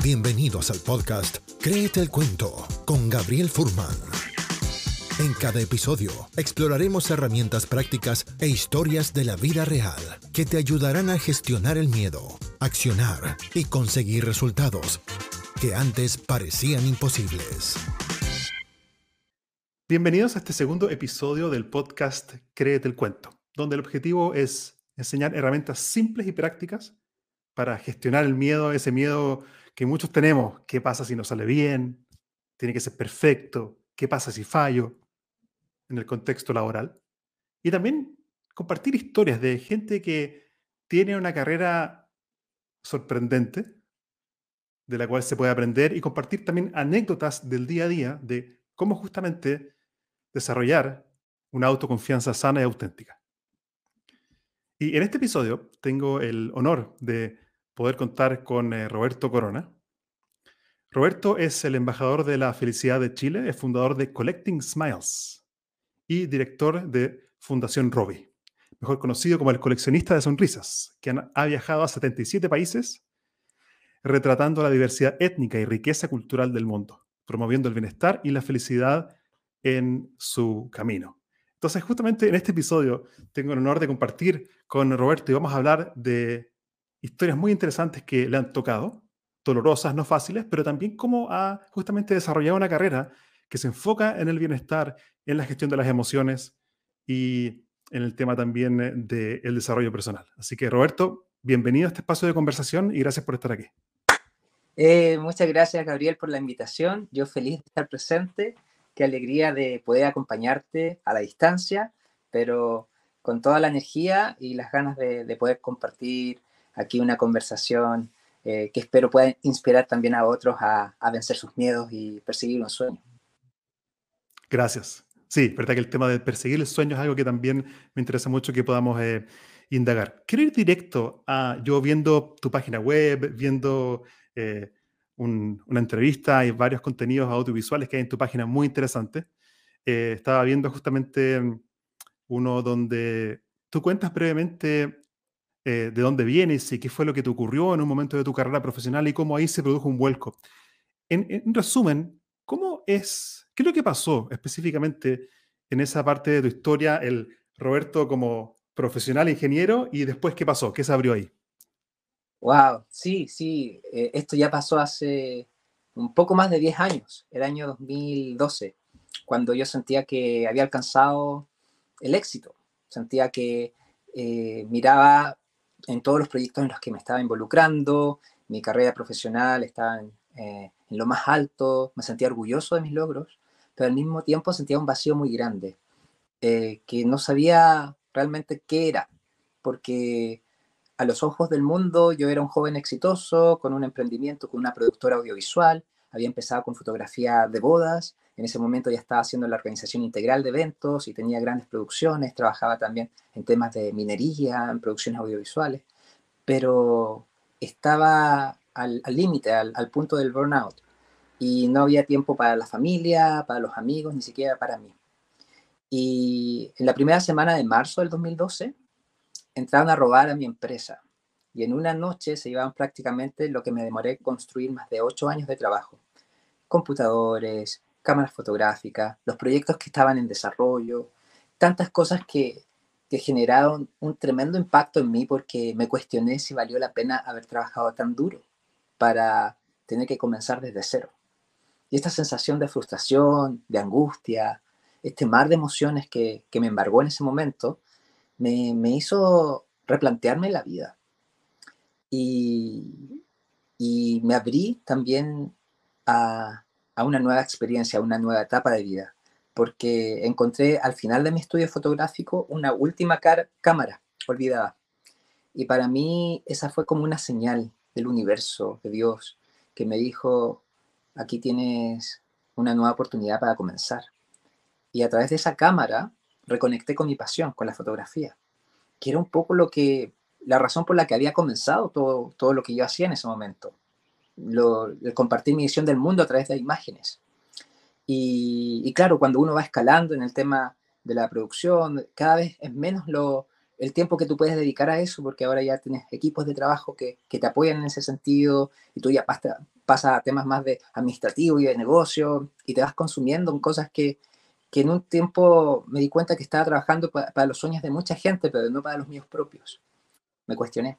Bienvenidos al podcast Créete el Cuento con Gabriel Furman. En cada episodio exploraremos herramientas prácticas e historias de la vida real que te ayudarán a gestionar el miedo, accionar y conseguir resultados que antes parecían imposibles. Bienvenidos a este segundo episodio del podcast Créete el Cuento, donde el objetivo es enseñar herramientas simples y prácticas para gestionar el miedo, ese miedo que muchos tenemos. ¿Qué pasa si no sale bien? ¿Tiene que ser perfecto? ¿Qué pasa si fallo? En el contexto laboral. Y también compartir historias de gente que tiene una carrera sorprendente, de la cual se puede aprender, y compartir también anécdotas del día a día de cómo justamente desarrollar una autoconfianza sana y auténtica. Y en este episodio tengo el honor de poder contar con eh, Roberto Corona. Roberto es el embajador de la felicidad de Chile, es fundador de Collecting Smiles y director de Fundación Robbie, mejor conocido como el coleccionista de sonrisas, que ha viajado a 77 países retratando la diversidad étnica y riqueza cultural del mundo, promoviendo el bienestar y la felicidad en su camino. Entonces, justamente en este episodio tengo el honor de compartir con Roberto y vamos a hablar de historias muy interesantes que le han tocado, dolorosas, no fáciles, pero también cómo ha justamente desarrollado una carrera que se enfoca en el bienestar, en la gestión de las emociones y en el tema también eh, del desarrollo personal. Así que Roberto, bienvenido a este espacio de conversación y gracias por estar aquí. Eh, muchas gracias Gabriel por la invitación. Yo feliz de estar presente. Qué alegría de poder acompañarte a la distancia, pero con toda la energía y las ganas de, de poder compartir aquí una conversación eh, que espero pueda inspirar también a otros a, vencer sus miedos y perseguir un sueño. Gracias. Sí, verdad que el tema de perseguir el sueño es algo que también me interesa mucho que podamos eh, indagar. Quiero ir directo a, yo viendo tu página web, viendo eh, una entrevista y varios contenidos audiovisuales que hay en tu página muy interesantes. estaba viendo justamente mm, uno donde tú cuentas brevemente eh, de dónde vienes y qué fue lo que te ocurrió en un momento de tu carrera profesional y cómo ahí se produjo un vuelco. En, resumen, ¿cómo es, qué es lo que pasó específicamente en esa parte de tu historia, el Roberto como profesional ingeniero y después qué pasó, qué se abrió ahí? Wow, sí, sí, eh, esto ya pasó hace un poco más de 10 años, el año 2012, cuando yo sentía que había alcanzado el éxito, sentía que eh, miraba en todos los proyectos en los que me estaba involucrando, mi carrera profesional estaba eh, en, lo más alto, me sentía orgulloso de mis logros, pero al mismo tiempo sentía un vacío muy grande, eh, que no sabía realmente qué era, porque a los ojos del mundo yo era un joven exitoso, con un emprendimiento, con una productora audiovisual, había empezado con fotografía de bodas, en ese momento ya estaba haciendo la organización integral de eventos y tenía grandes producciones, trabajaba también en temas de minería, en producciones audiovisuales, pero estaba al límite, al, punto del burnout. Y no había tiempo para la familia, para los amigos, ni siquiera para mí. Y en la primera semana de marzo del 2012, entraron a robar a mi empresa. Y en una noche se llevaban prácticamente lo que me demoré construir más de ocho años de trabajo. Computadores, cámaras fotográficas, los proyectos que estaban en desarrollo, tantas cosas que, que generaron un tremendo impacto en mí porque me cuestioné si valió la pena haber trabajado tan duro para tener que comenzar desde cero. Y esta sensación de frustración, de angustia, este mar de emociones que, que me embargó en ese momento, me, me, hizo replantearme la vida. Y, y me abrí también a, a una nueva experiencia, a una nueva etapa de vida, porque encontré al final de mi estudio fotográfico una última cámara olvidada. Y para mí esa fue como una señal del universo, de Dios, que me dijo, aquí tienes una nueva oportunidad para comenzar. Y a través de esa cámara reconecté con mi pasión, con la fotografía, que era un poco lo que, la razón por la que había comenzado todo, todo lo que yo hacía en ese momento el compartir mi visión del mundo a través de imágenes. Y, claro, cuando uno va escalando en el tema de la producción, cada vez es menos lo, el tiempo que tú puedes dedicar a eso, porque ahora ya tienes equipos de trabajo que, que te apoyan en ese sentido y tú ya pasas a temas más de administrativo y de negocio y te vas consumiendo en cosas que, que en un tiempo me di cuenta que estaba trabajando para los sueños de mucha gente, pero no para los míos propios. Me cuestioné.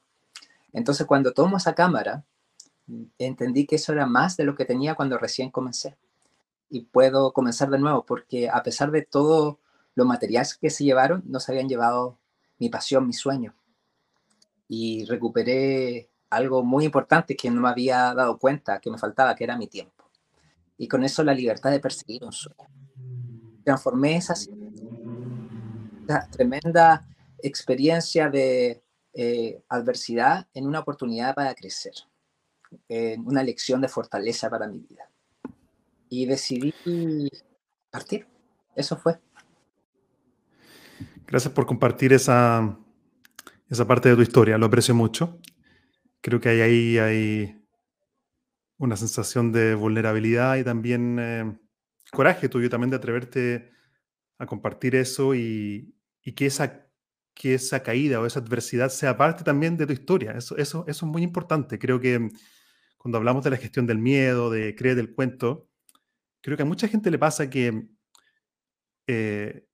Entonces cuando tomo esa cámara, entendí que eso era más de lo que tenía cuando recién comencé. Y puedo comenzar de nuevo, porque a pesar de todo los materiales que se llevaron, no se habían llevado mi pasión, mi sueño. Y recuperé algo muy importante que no me había dado cuenta que me faltaba, que era mi tiempo. Y con eso la libertad de perseguir un sueño. Transformé esa, tremenda experiencia de eh, adversidad en una oportunidad para crecer, en una lección de fortaleza para mi vida. Y decidí partir. Eso fue. Gracias por compartir esa, esa parte de tu historia, lo aprecio mucho. Creo que ahí hay una sensación de vulnerabilidad y también eh, coraje tuyo también de atreverte a compartir eso y, que, esa, que esa caída o esa adversidad sea parte también de tu historia. Eso, eso, eso es muy importante. Creo que cuando hablamos de la gestión del miedo, de creer del cuento, creo que a mucha gente le pasa que eh,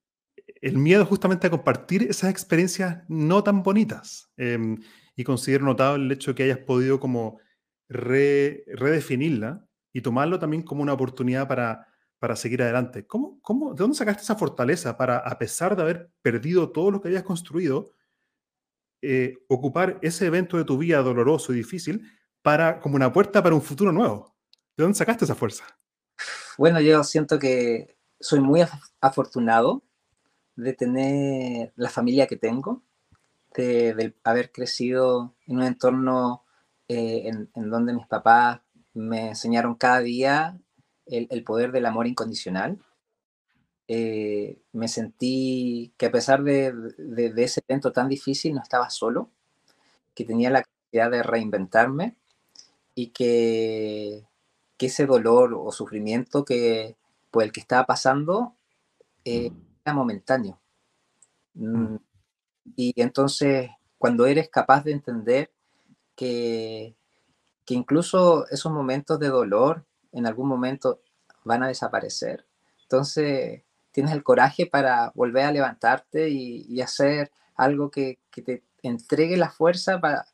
el miedo justamente a compartir esas experiencias no tan bonitas. Em, y considero notable el hecho de que hayas podido como redefinirla y tomarlo también como una oportunidad para, para seguir adelante. ¿Cómo, cómo, ¿De dónde sacaste esa fortaleza para, a pesar de haber perdido todo lo que habías construido, eh, ocupar ese evento de tu vida doloroso y difícil para como una puerta para un futuro nuevo? ¿De dónde sacaste esa fuerza? Bueno, yo siento que soy muy afortunado de tener la familia que tengo, de, haber crecido en un entorno eh, en, donde mis papás me enseñaron cada día el, poder del amor incondicional. Eh, me sentí que a pesar de, ese evento tan difícil no estaba solo, que tenía la capacidad de reinventarme y que, que ese dolor o sufrimiento que, por el que estaba pasando eh, momentáneo. Mm. Mm. Y entonces, cuando eres capaz de entender que, que incluso esos momentos de dolor en algún momento van a desaparecer, entonces tienes el coraje para volver a levantarte y, hacer algo que, que, te entregue la fuerza para,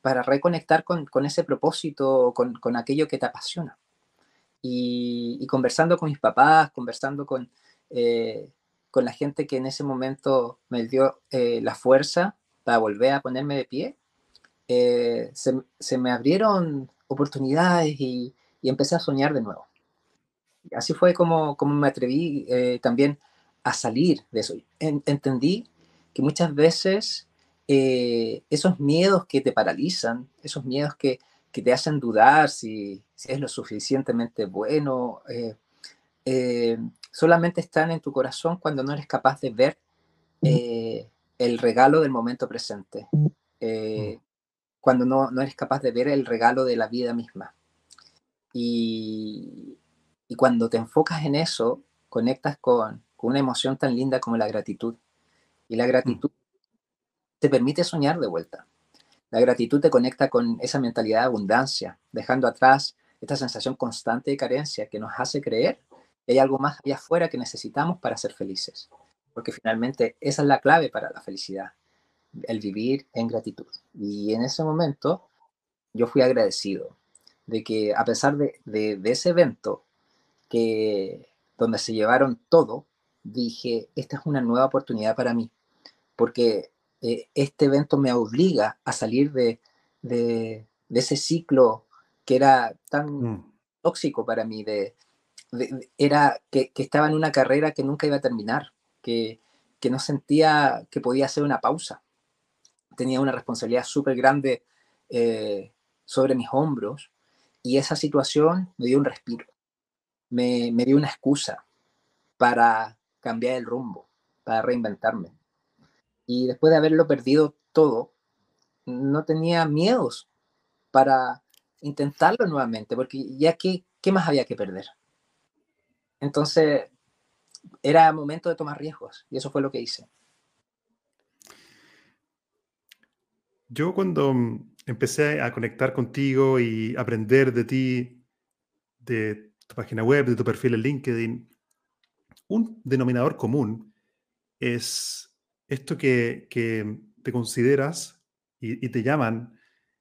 para reconectar con, con ese propósito, con, con, aquello que te apasiona. Y, y, conversando con mis papás, conversando con, eh, con la gente que en ese momento me dio eh, la fuerza para volver a ponerme de pie, eh, se, me abrieron oportunidades y, empecé a soñar de nuevo. Así fue como, como me atreví también a salir de eso. entendí que muchas veces esos miedos que te paralizan, esos miedos que, que te hacen dudar si, si, es lo suficientemente bueno, solamente están en tu corazón cuando no eres capaz de ver eh, el regalo del momento presente, eh, cuando no, no, eres capaz de ver el regalo de la vida misma. Y, y cuando te enfocas en eso, conectas con, con, una emoción tan linda como la gratitud. Y la gratitud te permite soñar de vuelta. La gratitud te conecta con esa mentalidad de abundancia, dejando atrás esta sensación constante de carencia que nos hace creer hay algo más allá afuera que necesitamos para ser felices. Porque finalmente esa es la clave para la felicidad, el vivir en gratitud. Y en ese momento yo fui agradecido de que a pesar de, de, ese evento que donde se llevaron todo, dije, esta es una nueva oportunidad para mí, porque eh, este evento me obliga a salir de, de, de ese ciclo que era tan mm. tóxico para mí, de, era que, estaba en una carrera que nunca iba a terminar, que, no sentía que podía hacer una pausa. Tenía una responsabilidad súper grande eh, sobre mis hombros y esa situación me dio un respiro, me, dio una excusa para cambiar el rumbo, para reinventarme. Y después de haberlo perdido todo, no tenía miedos para intentarlo nuevamente, porque ya qué, qué más había que perder. Entonces, era momento de tomar riesgos y eso fue lo que hice. Yo cuando empecé a conectar contigo y aprender de ti de tu página web, de tu perfil en LinkedIn, un denominador común es esto que, te consideras y, te llaman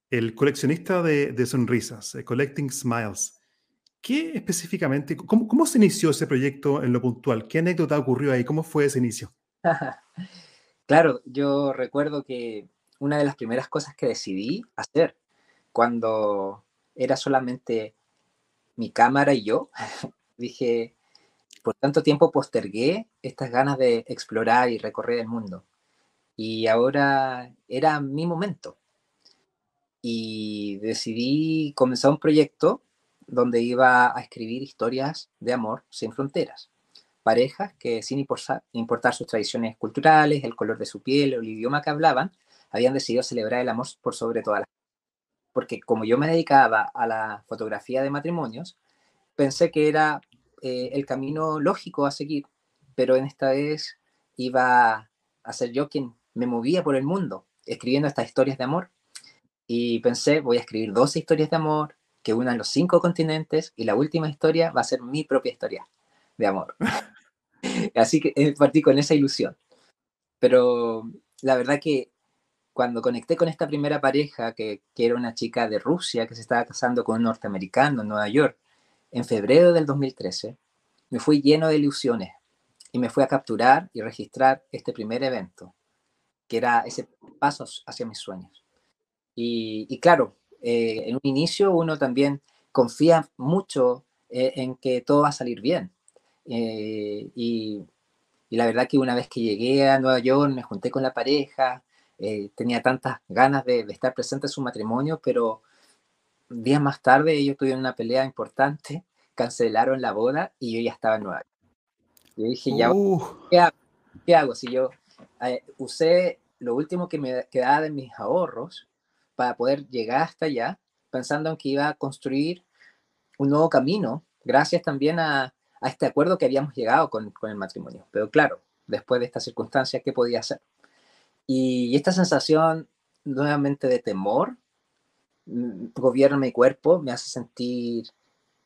el coleccionista de, sonrisas, eh, Collecting Smiles. ¿Qué específicamente, cómo, cómo, se inició ese proyecto en lo puntual? ¿Qué anécdota ocurrió ahí? ¿Cómo fue ese inicio? claro, yo recuerdo que una de las primeras cosas que decidí hacer cuando era solamente mi cámara y yo, dije, por tanto tiempo postergué estas ganas de explorar y recorrer el mundo. Y ahora era mi momento. Y decidí comenzar un proyecto donde iba a escribir historias de amor sin fronteras. Parejas que sin importar sus tradiciones culturales, el color de su piel o el idioma que hablaban, habían decidido celebrar el amor por sobre todas las porque como yo me dedicaba a la fotografía de matrimonios, pensé que era eh, el camino lógico a seguir, pero en esta vez iba a ser yo quien me movía por el mundo, escribiendo estas historias de amor. Y pensé, voy a escribir dos historias de amor que unan los cinco continentes y la última historia va a ser mi propia historia de amor. Así que eh, partí con esa ilusión. Pero la verdad que cuando conecté con esta primera pareja, que, era una chica de Rusia que se estaba casando con un norteamericano en Nueva York, en febrero del 2013, me fui lleno de ilusiones y me fui a capturar y registrar este primer evento, que era ese paso hacia mis sueños. Y, claro, eh, en un inicio uno también confía mucho eh, en que todo va a salir bien. Eh, y, y, la verdad que una vez que llegué a Nueva York, me junté con la pareja, tenía tantas ganas de, estar presente en su matrimonio, pero días más tarde ellos tuvieron una pelea importante, cancelaron la boda y yo ya estaba en Nueva York. Yo dije, ya, uh. ¿qué, hago? Si yo eh, usé lo último que me quedaba de mis ahorros para poder llegar hasta allá, pensando en que iba a construir un nuevo camino, gracias también a, a este acuerdo que habíamos llegado con, con, el matrimonio. Pero claro, después de esta circunstancia, ¿qué podía hacer? Y esta sensación nuevamente de temor gobierna mi cuerpo, me hace sentir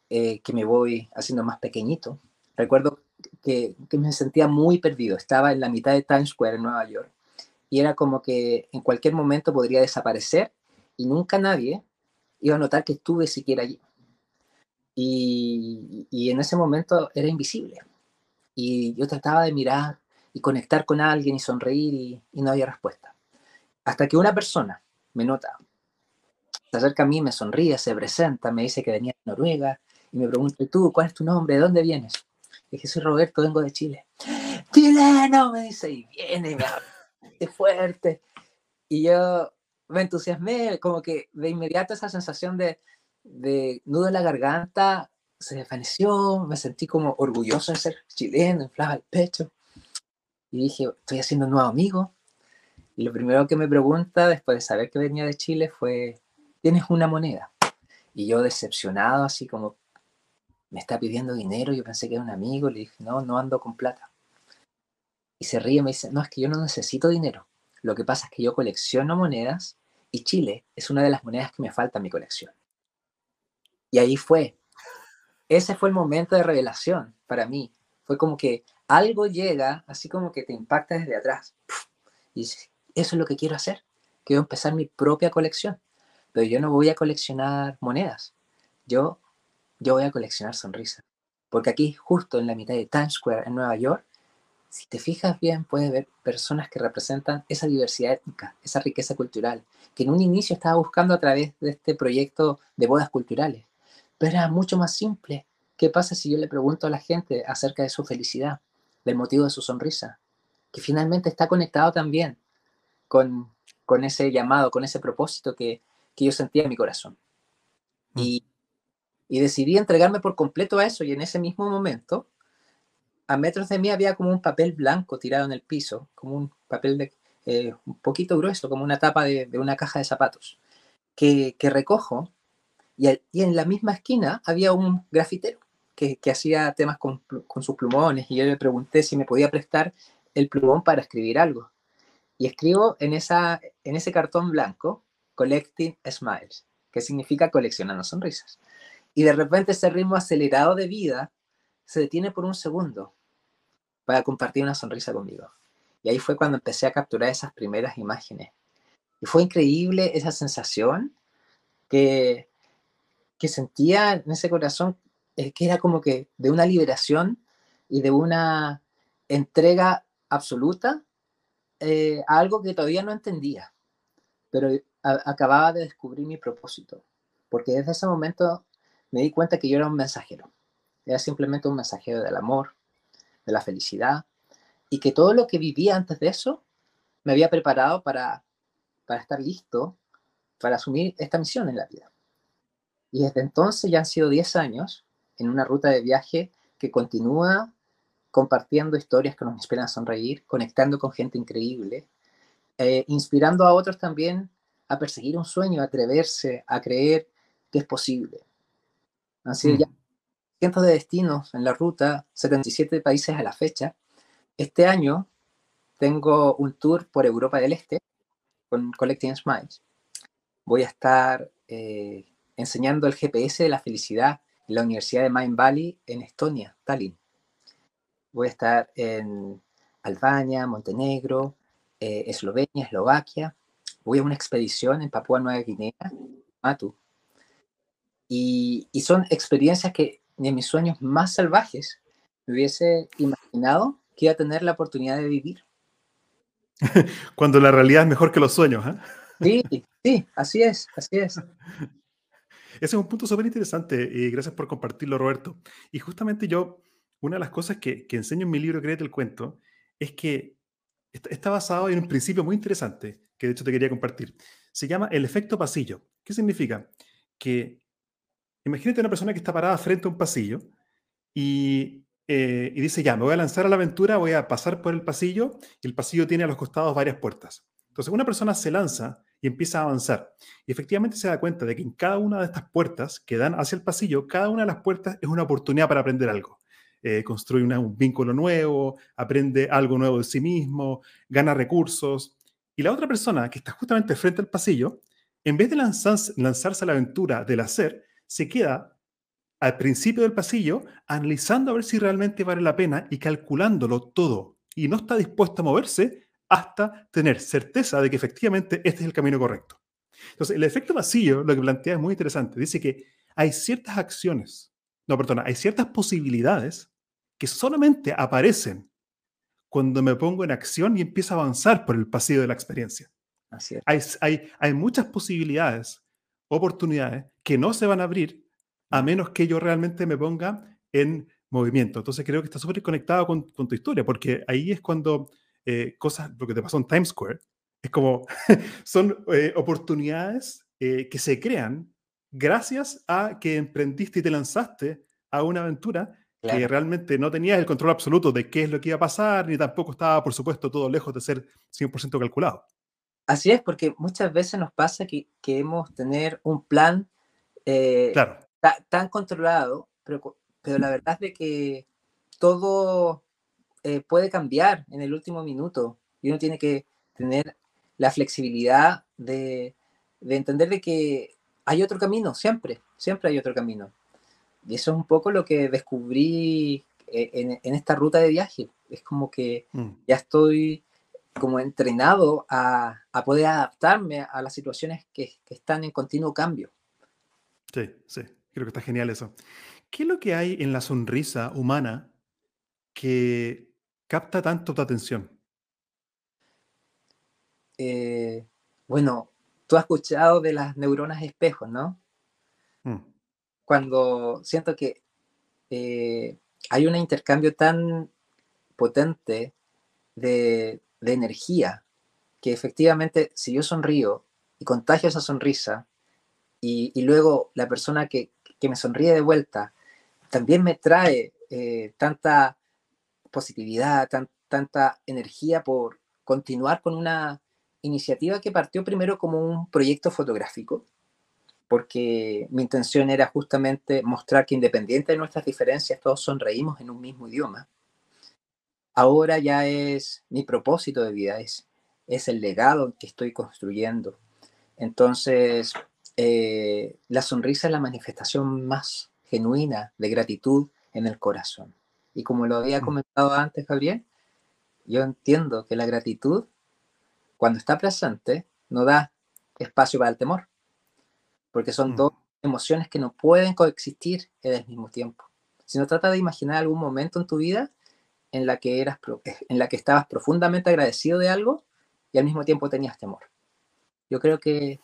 eh, que me voy haciendo más pequeñito. Recuerdo que, me sentía muy perdido, estaba en la mitad de Times Square en Nueva York y era como que en cualquier momento podría desaparecer y nunca nadie iba a notar que estuve siquiera allí. Y, y en ese momento era invisible. Y yo trataba de mirar y conectar con alguien y sonreír y, no había respuesta. Hasta que una persona me nota, se acerca a mí, me sonríe, se presenta, me dice que venía de Noruega y me pregunta, ¿tú cuál es tu nombre? ¿De dónde vienes? Y dije, soy Roberto, vengo de Chile. Chileno, me dice, y viene, me habla fuerte. Y yo me entusiasmé, como que de inmediato esa sensación de, de nudo en la garganta se desvaneció, me sentí como orgulloso de ser chileno, inflaba el pecho. Y dije, estoy haciendo un nuevo amigo. Y lo primero que me pregunta, después de saber que venía de Chile, fue, ¿tienes una moneda? Y yo decepcionado, así como, me está pidiendo dinero, yo pensé que era un amigo, le dije, no, no ando con plata. Y se ríe me dice, no, es que yo no necesito dinero. Lo que pasa es que yo colecciono monedas y Chile es una de las monedas que me falta en mi colección. Y ahí fue. Ese fue el momento de revelación para mí. Fue como que algo llega, así como que te impacta desde atrás. Y eso es lo que quiero hacer. Quiero empezar mi propia colección. Pero yo no voy a coleccionar monedas. Yo, yo voy a coleccionar sonrisas. Porque aquí, justo en la mitad de Times Square, en Nueva York, si te fijas bien, puedes ver personas que representan esa diversidad étnica, esa riqueza cultural, que en un inicio estaba buscando a través de este proyecto de bodas culturales. Pero era mucho más simple. ¿Qué pasa si yo le pregunto a la gente acerca de su felicidad? del motivo de su sonrisa, que finalmente está conectado también con, con ese llamado, con ese propósito que, que yo sentía en mi corazón. Mm. Y, y, decidí entregarme por completo a eso y en ese mismo momento, a metros de mí había como un papel blanco tirado en el piso, como un papel de, eh, un poquito grueso, como una tapa de, de una caja de zapatos, que, que recojo y, y en la misma esquina había un grafitero que, hacía temas con, sus plumones y yo le pregunté si me podía prestar el plumón para escribir algo. Y escribo en, esa, en ese cartón blanco, Collecting Smiles, que significa coleccionando sonrisas. Y de repente ese ritmo acelerado de vida se detiene por un segundo para compartir una sonrisa conmigo. Y ahí fue cuando empecé a capturar esas primeras imágenes. Y fue increíble esa sensación que, que sentía en ese corazón, eh, que era como que de una liberación y de una entrega absoluta eh, a algo que todavía no entendía, pero acababa de descubrir mi propósito, porque desde ese momento me di cuenta que yo era un mensajero, era simplemente un mensajero del amor, de la felicidad, y que todo lo que vivía antes de eso me había preparado para, para estar listo para asumir esta misión en la vida. Y desde entonces ya han sido 10 años en una ruta de viaje que continúa compartiendo historias que nos inspiran a sonreír, conectando con gente increíble, eh, inspirando a otros también a perseguir un sueño, a atreverse, a creer que es posible. Han sido ya mm. cientos de destinos en la ruta, 77 países a la fecha. Este año tengo un tour por Europa del Este con Collecting Smiles. Voy a estar eh, enseñando el GPS de la felicidad en la Universidad de Mind Valley en Estonia, Tallinn voy a estar en Albania, Montenegro, eh, Eslovenia, Eslovaquia. Voy a una expedición en Papúa Nueva Guinea, Matu. Y, y son experiencias que en mis sueños más salvajes me hubiese imaginado que iba a tener la oportunidad de vivir. Cuando la realidad es mejor que los sueños. ¿eh? Sí, sí, así es, así es. Ese es un punto súper interesante y gracias por compartirlo, Roberto. Y justamente yo una de las cosas que, enseño en mi libro Créete el Cuento es que está, basado en un principio muy interesante que de hecho te quería compartir. Se llama el efecto pasillo. ¿Qué significa? Que imagínate una persona que está parada frente a un pasillo y, eh, y dice, ya, me voy a lanzar a la aventura, voy a pasar por el pasillo y el pasillo tiene a los costados varias puertas. Entonces una persona se lanza y empieza a avanzar. Y efectivamente se da cuenta de que en cada una de estas puertas que dan hacia el pasillo, cada una de las puertas es una oportunidad para aprender algo. Eh, construye un vínculo nuevo, aprende algo nuevo de sí mismo, gana recursos. Y la otra persona que está justamente frente al pasillo, en vez de lanzarse, a la aventura del hacer, se queda al principio del pasillo analizando a ver si realmente vale la pena y calculándolo todo. Y no está dispuesto a moverse hasta tener certeza de que efectivamente este es el camino correcto. Entonces, el efecto pasillo lo que plantea es muy interesante. Dice que hay ciertas acciones, no, perdona, hay ciertas posibilidades que solamente aparecen cuando me pongo en acción y empiezo a avanzar por el pasillo de la experiencia. Así Hay, hay, hay muchas posibilidades, oportunidades que no se van a abrir a menos que yo realmente me ponga en movimiento. Entonces creo que está súper conectado con, con, tu historia, porque ahí es cuando eh, cosas, lo que te pasó en Times Square, es como, son eh, oportunidades eh, que se crean gracias a que emprendiste y te lanzaste a una aventura que realmente no tenías el control absoluto de qué es lo que iba a pasar, ni tampoco estaba, por supuesto, todo lejos de ser 100% calculado. Así es, porque muchas veces nos pasa que queremos tener un plan eh, tan controlado, pero, pero, la verdad es de que todo eh, puede cambiar en el último minuto y uno tiene que tener la flexibilidad de, de entender de que hay otro camino, siempre, siempre hay otro camino. Y eso es un poco lo que descubrí eh, en, esta ruta de viaje. Es como que mm. ya estoy como entrenado a, poder adaptarme a las situaciones que, están en continuo cambio. Sí, sí, creo que está genial eso. ¿Qué es lo que hay en la sonrisa humana que capta tanto tu atención? Eh, bueno, tú has escuchado de las neuronas espejos, ¿no? Cuando siento que eh, hay un intercambio tan potente de, energía que efectivamente si yo sonrío y contagio esa sonrisa y, luego la persona que, me sonríe de vuelta también me trae eh, tanta positividad, tanta energía por continuar con una iniciativa que partió primero como un proyecto fotográfico porque mi intención era justamente mostrar que independiente de nuestras diferencias, todos sonreímos en un mismo idioma. Ahora ya es mi propósito de vida, es, es el legado que estoy construyendo. Entonces, eh, la sonrisa es la manifestación más genuina de gratitud en el corazón. Y como lo había mm. comentado antes, Gabriel, yo entiendo que la gratitud, cuando está presente, no da espacio para el temor, porque son mm. dos emociones que no pueden coexistir en el mismo tiempo. Si no trata de imaginar algún momento en tu vida en la que eras en la que estabas profundamente agradecido de algo y al mismo tiempo tenías temor. Yo creo que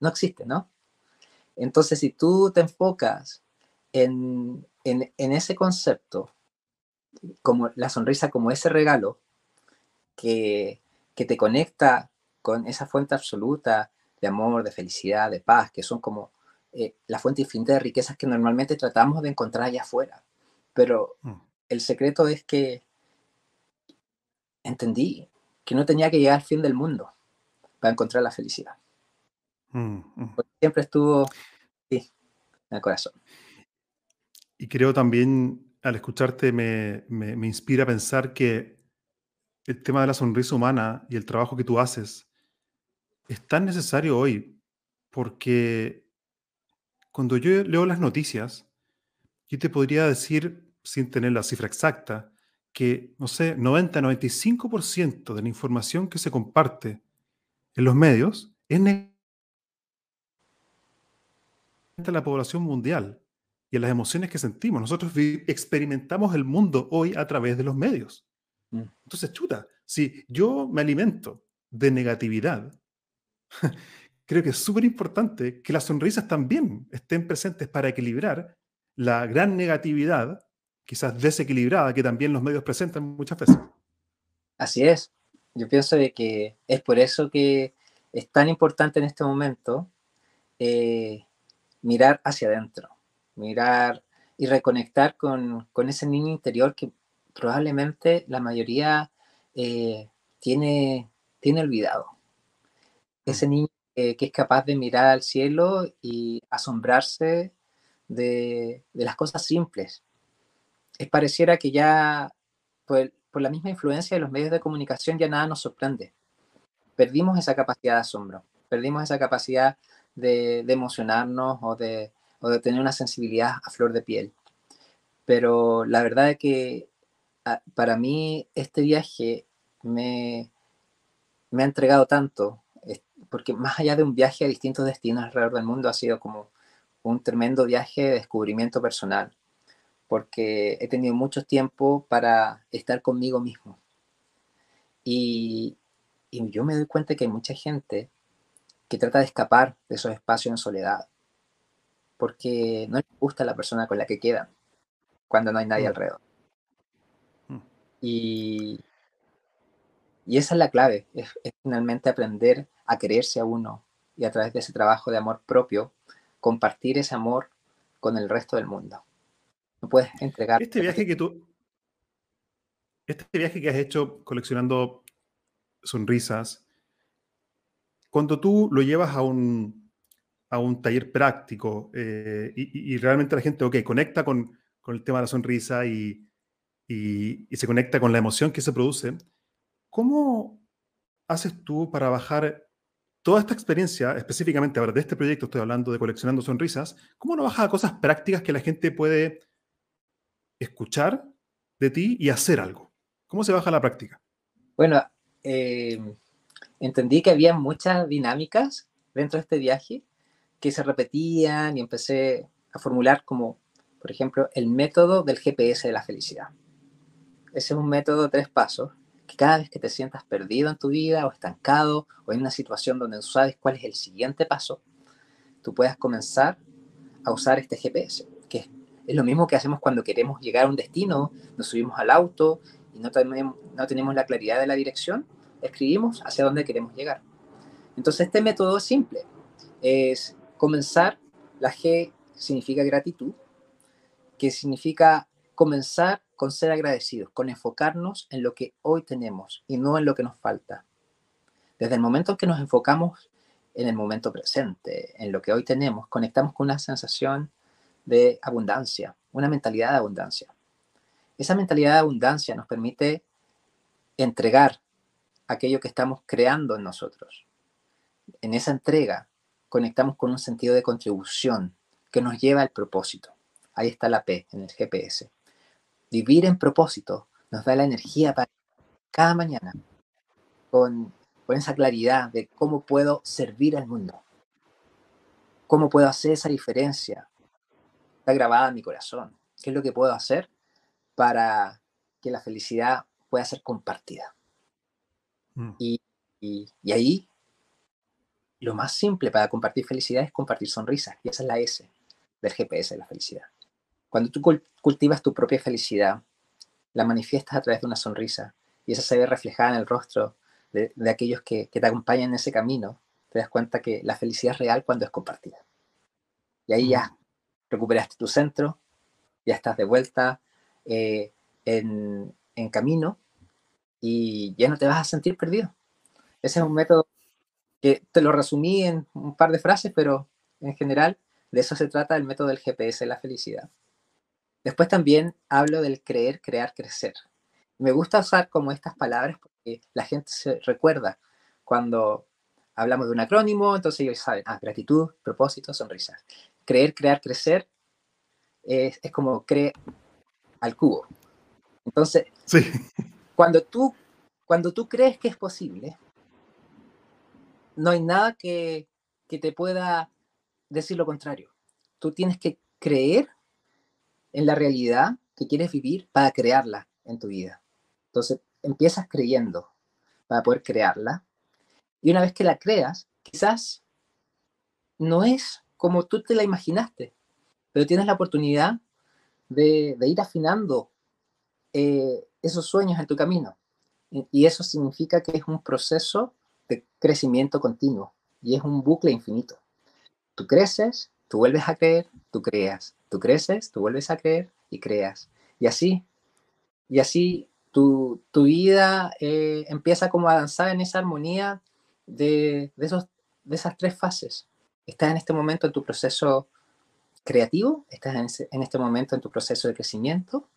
no existe, ¿no? Entonces, si tú te enfocas en, en, ese concepto, como la sonrisa como ese regalo que, que te conecta con esa fuente absoluta de amor, de felicidad, de paz, que son como eh, la fuente infinita de riquezas que normalmente tratamos de encontrar allá afuera. Pero mm. el secreto es que entendí que no tenía que llegar al fin del mundo para encontrar la felicidad. Mm, mm. siempre estuvo en el corazón. Y creo también, al escucharte, me, me, inspira a pensar que el tema de la sonrisa humana y el trabajo que tú haces es tan necesario hoy porque cuando yo leo las noticias, yo te podría decir, sin tener la cifra exacta, que, no sé, 90-95% de la información que se comparte en los medios es negativa a la población mundial y a las emociones que sentimos. Nosotros experimentamos el mundo hoy a través de los medios. Mm. Entonces, chuta, si yo me alimento de negatividad, creo que es súper importante que las sonrisas también estén presentes para equilibrar la gran negatividad quizás desequilibrada que también los medios presentan muchas veces. Así es. Yo pienso de que es por eso que es tan importante en este momento eh, mirar hacia adentro, mirar y reconectar con, ese niño interior que probablemente la mayoría eh, tiene, tiene olvidado. Ese mm. niño que es capaz de mirar al cielo y asombrarse de, de las cosas simples, es pareciera que ya por, por, la misma influencia de los medios de comunicación ya nada nos sorprende. Perdimos esa capacidad de asombro, perdimos esa capacidad de, de emocionarnos o de, o de, tener una sensibilidad a flor de piel. Pero la verdad es que ah, para mí este viaje me, me ha entregado tanto, porque más allá de un viaje a distintos destinos alrededor del mundo, ha sido como un tremendo viaje de descubrimiento personal porque he tenido mucho tiempo para estar conmigo mismo. Y, yo me doy cuenta que hay mucha gente que trata de escapar de esos espacios en soledad, porque no les gusta la persona con la que quedan cuando no hay nadie mm. alrededor. Mm. Y, y esa es la clave, es, finalmente aprender a quererse a uno y a través de ese trabajo de amor propio, compartir ese amor con el resto del mundo no puedes entregar. Este viaje que tú, este viaje que has hecho coleccionando sonrisas, cuando tú lo llevas a un, a un taller práctico eh, y, realmente la gente, ok, conecta con, con el tema de la sonrisa y, y, se conecta con la emoción que se produce, ¿cómo haces tú para bajar toda esta experiencia, específicamente ahora de este proyecto, estoy hablando de coleccionando sonrisas, ¿cómo no bajas a cosas prácticas que la gente puede escuchar de ti y hacer algo? ¿Cómo se baja la práctica? Bueno, eh, entendí que había muchas dinámicas dentro de este viaje que se repetían y empecé a formular como, por ejemplo, el método del GPS de la felicidad. Ese es un método de tres pasos que cada vez que te sientas perdido en tu vida o estancado o en una situación donde no sabes cuál es el siguiente paso, tú puedas comenzar a usar este GPS, que es lo mismo que hacemos cuando queremos llegar a un destino, nos subimos al auto y no tenemos, no tenemos la claridad de la dirección, escribimos hacia dónde queremos llegar. Entonces este método es simple, es comenzar, la G significa gratitud, que significa comenzar con ser agradecidos, con enfocarnos en lo que hoy tenemos y no en lo que nos falta. Desde el momento en que nos enfocamos en el momento presente, en lo que hoy tenemos, conectamos con una sensación de abundancia, una mentalidad de abundancia. Esa mentalidad de abundancia nos permite entregar aquello que estamos creando en nosotros. En esa entrega conectamos con un sentido de contribución que nos lleva al propósito. Ahí está la P en el GPS. Vivir en propósito nos da la energía para cada mañana con, con esa claridad de cómo puedo servir al mundo, cómo puedo hacer esa diferencia. Está grabada en mi corazón. ¿Qué es lo que puedo hacer para que la felicidad pueda ser compartida? Mm. Y, y, ahí lo más simple para compartir felicidad es compartir sonrisas. Y esa es la S del GPS de la felicidad. Cuando tú cultivas tu propia felicidad, la manifiestas a través de una sonrisa y esa se ve reflejada en el rostro de, aquellos que, te acompañan en ese camino, te das cuenta que la felicidad es real cuando es compartida. Y ahí ya recuperaste tu centro, ya estás de vuelta eh, en, en camino y ya no te vas a sentir perdido. Ese es un método que te lo resumí en un par de frases, pero en general de eso se trata el método del GPS de la felicidad. Después también hablo del creer, crear, crecer. Me gusta usar como estas palabras porque la gente se recuerda cuando hablamos de un acrónimo, entonces ellos saben, ah, gratitud, propósito, sonrisas. Creer, crear, crecer es, es como creer al cubo. Entonces, sí. cuando, tú, cuando tú crees que es posible, no hay nada que, que te pueda decir lo contrario. Tú tienes que creer en la realidad que quieres vivir para crearla en tu vida. Entonces, empiezas creyendo para poder crearla. Y una vez que la creas, quizás no es como tú te la imaginaste, pero tienes la oportunidad de, ir afinando eh, esos sueños en tu camino. Y eso significa que es un proceso de crecimiento continuo y es un bucle infinito. Tú creces, tú vuelves a creer, tú creas, tú creces, tú vuelves a creer y creas. Y así, y así tu, vida eh, empieza como a danzar en esa armonía de, esos, de esas tres fases. Estás en este momento en tu proceso creativo, estás en, este momento en tu proceso de crecimiento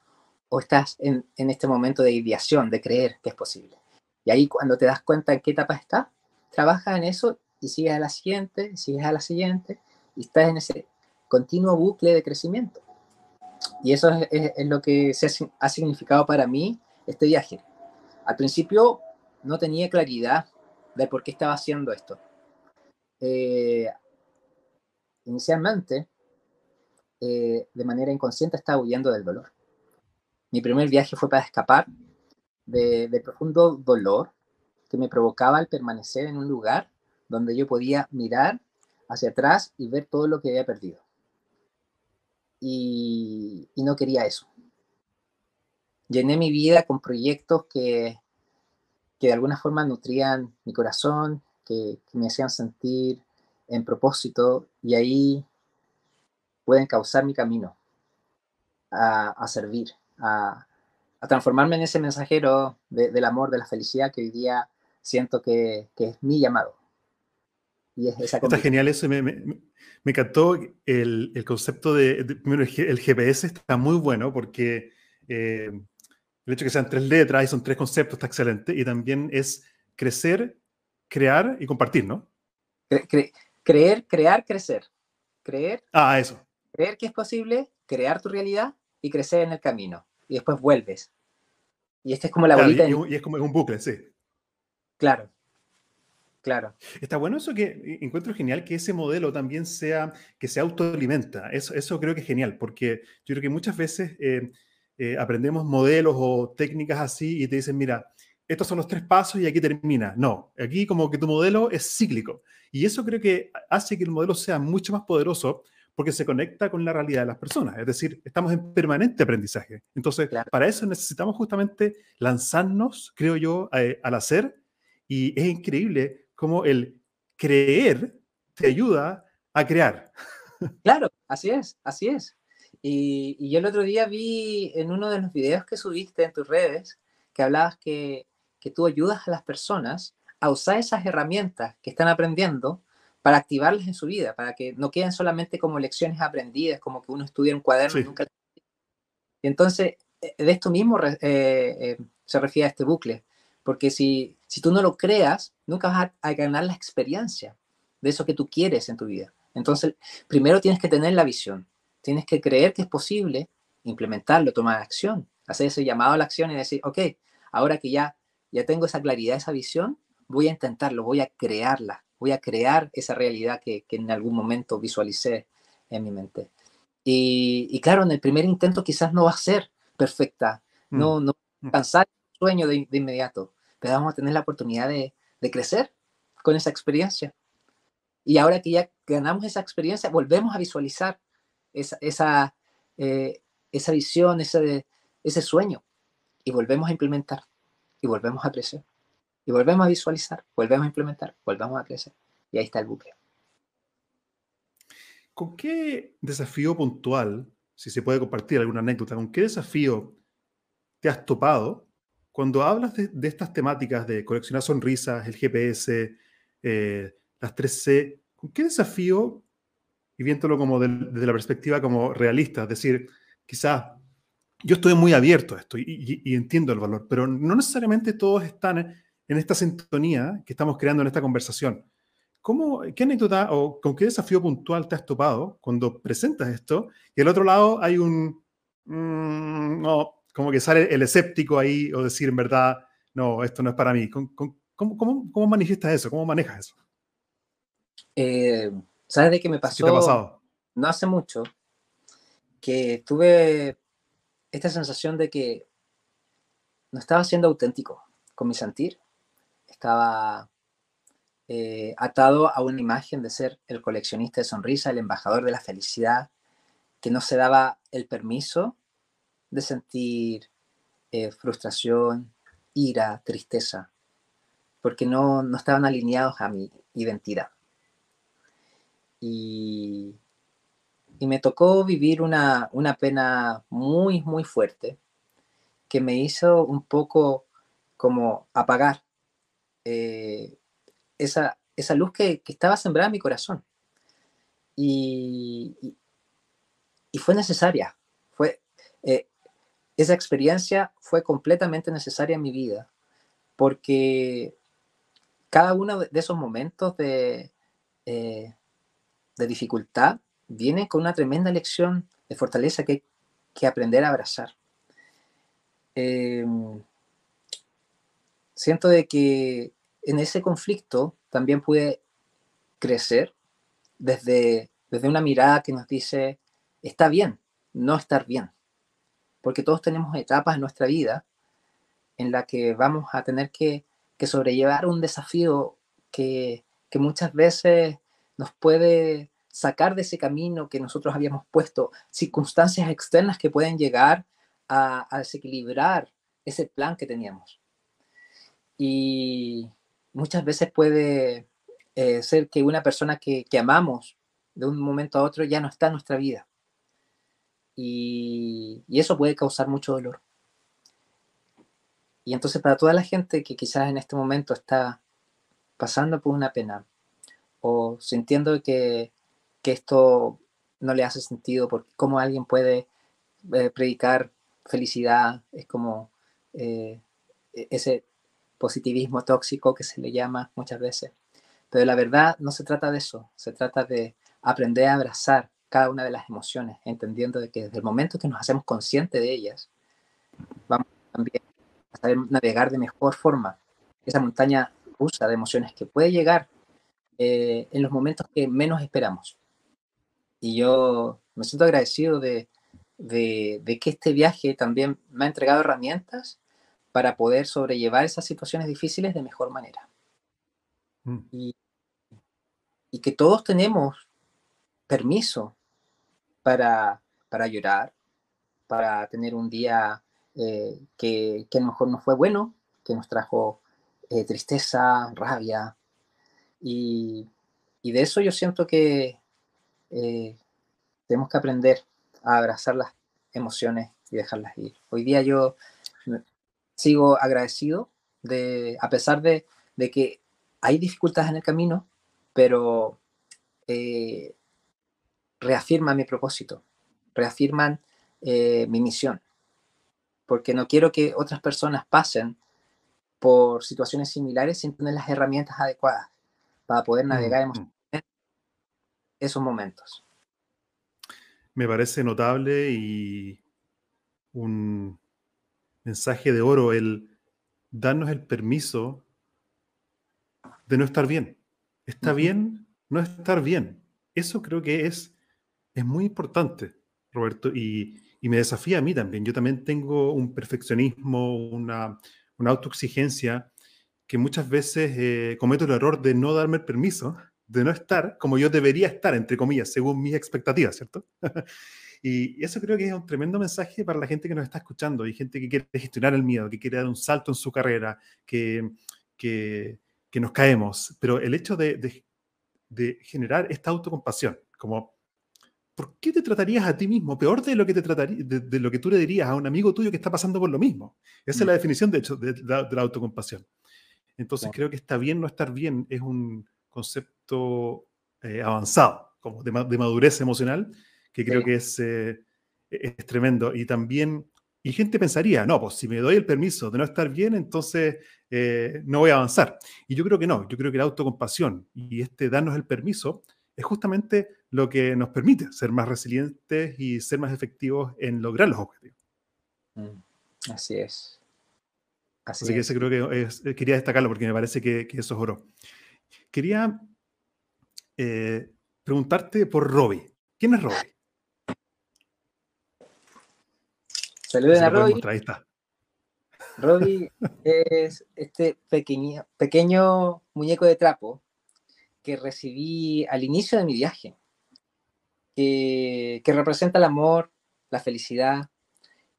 o estás en, en, este momento de ideación, de creer que es posible. Y ahí cuando te das cuenta en qué etapa estás, trabajas en eso y sigues a la siguiente, sigues a la siguiente, y estás en ese continuo bucle de crecimiento. Y eso es, lo que se ha, significado para mí este viaje. Al principio no tenía claridad de por qué estaba haciendo esto. Eh, inicialmente, eh, de manera inconsciente, estaba huyendo del dolor. Mi primer viaje fue para escapar de, de profundo dolor que me provocaba el permanecer en un lugar donde yo podía mirar hacia atrás y ver todo lo que había perdido. Y, no quería eso. Llené mi vida con proyectos que, que de alguna forma nutrían mi corazón, que, me hacían sentir en propósito y ahí pueden causar mi camino a, servir, a, transformarme en ese mensajero del amor, de la felicidad que hoy día siento que, que es mi llamado. Y es esa está genial eso, me, me, me encantó el, el concepto de, primero, el, GPS está muy bueno porque eh, el hecho de que sean tres letras y son tres conceptos está excelente y también es crecer, crear y compartir, ¿no? creer, crear, crecer. Creer. Ah, eso. Creer que es posible, crear tu realidad y crecer en el camino. Y después vuelves. Y esta es como la bolita. Y, y, es como un bucle, sí. Claro. Claro. Está bueno eso que eh, encuentro genial que ese modelo también sea, que se autoalimenta. Eso, eso creo que es genial, porque yo creo que muchas veces eh, eh, aprendemos modelos o técnicas así y te dicen, mira, estos son los tres pasos y aquí termina. No, aquí como que tu modelo es cíclico. Y eso creo que hace que el modelo sea mucho más poderoso porque se conecta con la realidad de las personas. Es decir, estamos en permanente aprendizaje. Entonces, para eso necesitamos justamente lanzarnos, creo yo, al hacer. Y es increíble como el creer te ayuda a crear. Claro, así es, así es. Y, yo el otro día vi en uno de los videos que subiste en tus redes que hablabas que, que tú ayudas a las personas a usar esas herramientas que están aprendiendo para activarlas en su vida, para que no queden solamente como lecciones aprendidas, como que uno estudia un cuaderno y nunca... Entonces, eh, de esto mismo eh, eh, se refiere a este bucle, porque si, si tú no lo creas, nunca vas a, ganar la experiencia de eso que tú quieres en tu vida. Entonces, primero tienes que tener la visión, tienes que creer que es posible implementarlo, tomar acción, hacer ese llamado a la acción y decir, ok, ahora que ya, ya tengo esa claridad, esa visión, voy a intentarlo, voy a crearla, voy a crear esa realidad que, en algún momento visualicé en mi mente. Y, claro, en el primer intento quizás no va a ser perfecta, mm. no, no mm. alcanzar el sueño de, inmediato, pero vamos a tener la oportunidad de, de crecer con esa experiencia. Y ahora que ya ganamos esa experiencia, volvemos a visualizar esa, esa, eh, esa visión, ese, ese sueño, y volvemos a implementar, y volvemos a crecer, y volvemos a visualizar, volvemos a implementar, volvemos a crecer. Y ahí está el bucle. ¿Con qué desafío puntual, si se puede compartir alguna anécdota, con qué desafío te has topado cuando hablas de, estas temáticas de coleccionar sonrisas, el GPS, eh, las 3C, ¿con qué desafío, y viéndolo como desde la perspectiva como realista, es decir, quizás yo estoy muy abierto a esto y, entiendo el valor, pero no necesariamente todos están en esta sintonía que estamos creando en esta conversación. ¿Cómo, ¿Qué anécdota o con qué desafío puntual te has topado cuando presentas esto? Y al otro lado hay un, mm, no, como que sale el escéptico ahí o decir en verdad, no, esto no es para mí. ¿Cómo, cómo, cómo manifiestas eso? ¿Cómo manejas eso? Eh, ¿Sabes de qué me pasó? ¿Qué te ha pasado? No hace mucho que tuve esta sensación de que no estaba siendo auténtico con mi sentir. Estaba eh, atado a una imagen de ser el coleccionista de sonrisa, el embajador de la felicidad, que no se daba el permiso de sentir eh, frustración, ira, tristeza, porque no, no estaban alineados a mi identidad. Y, me tocó vivir una, pena muy, muy fuerte que me hizo un poco como apagar eh, esa, luz que, estaba sembrada en mi corazón. Y, y, fue necesaria. Fue, eh, esa experiencia fue completamente necesaria en mi vida porque cada uno de esos momentos de, eh, de dificultad viene con una tremenda lección de fortaleza que hay que aprender a abrazar. Em, siento de que en ese conflicto también pude crecer desde, desde una mirada que nos dice, está bien no estar bien, porque todos tenemos etapas en nuestra vida en la que vamos a tener que, que sobrellevar un desafío que, que muchas veces nos puede sacar de ese camino que nosotros habíamos puesto, circunstancias externas que pueden llegar a, desequilibrar ese plan que teníamos. Y muchas veces puede eh, ser que una persona que, amamos de un momento a otro ya no está en nuestra vida. Y, eso puede causar mucho dolor. Y entonces para toda la gente que quizás en este momento está pasando por una pena, o sintiendo que, esto no le hace sentido, porque cómo alguien puede eh, predicar felicidad, es como eh, e-, ese positivismo tóxico que se le llama muchas veces. Pero la verdad no se trata de eso, se trata de aprender a abrazar cada una de las emociones, entendiendo de que desde el momento que nos hacemos conscientes de ellas, vamos también a saber navegar de mejor forma esa montaña rusa de emociones que puede llegar eh, en los momentos que menos esperamos. Y yo me siento agradecido de, de, que este viaje también me ha entregado herramientas para poder sobrellevar esas situaciones difíciles de mejor manera. Mm. Y, y, que todos tenemos permiso para, para llorar, para tener un día eh, que, que, a lo mejor no fue bueno, que nos trajo eh, tristeza, rabia, y, de eso yo siento que eh, tenemos que aprender a abrazar las emociones y dejarlas ir. Hoy día yo sigo agradecido de, a pesar de, que hay dificultades en el camino, pero reafirman mi propósito, reafirman eh, mi misión, porque no quiero que otras personas pasen por situaciones similares sin tener las herramientas adecuadas para poder navegar mm, mm. esos momentos. Me parece notable y un mensaje de oro el darnos el permiso de no estar bien. Está bien no estar bien. Eso creo que es, es muy importante, Roberto, y, me desafía a mí también. Yo también tengo un perfeccionismo, una, una autoexigencia que muchas veces eh, cometo el error de no darme el permiso de no estar como yo debería estar, entre comillas, según mis expectativas, ¿cierto? y eso creo que es un tremendo mensaje para la gente que nos está escuchando y gente que quiere gestionar el miedo, que quiere dar un salto en su carrera, que, que, que nos caemos. Pero el hecho de, de, de, generar esta autocompasión, como, ¿por qué te tratarías a ti mismo peor de lo que, te trataría, de, lo que tú le dirías a un amigo tuyo que está pasando por lo mismo? Esa es la mm. definición, de hecho, de, la, autocompasión. Entonces creo que está bien no estar bien es un concepto eh, avanzado, como de, madurez emocional, que creo que es, eh, es tremendo. Y también, y gente pensaría, no, pues si me doy el permiso de no estar bien, entonces eh, no voy a avanzar. Y yo creo que no, yo creo que la autocompasión y este darnos el permiso es justamente lo que nos permite ser más resilientes y ser más efectivos en lograr los objetivos. Mm, así es. Así, que ese creo que quería destacarlo porque me parece que, que eso es oro. Quería eh, preguntarte por Robbie. ¿Quién es Robbie? Saludos a Robbie. Robbie es este pequeño, pequeño muñeco de trapo que recibí al inicio de mi viaje, que, representa el amor, la felicidad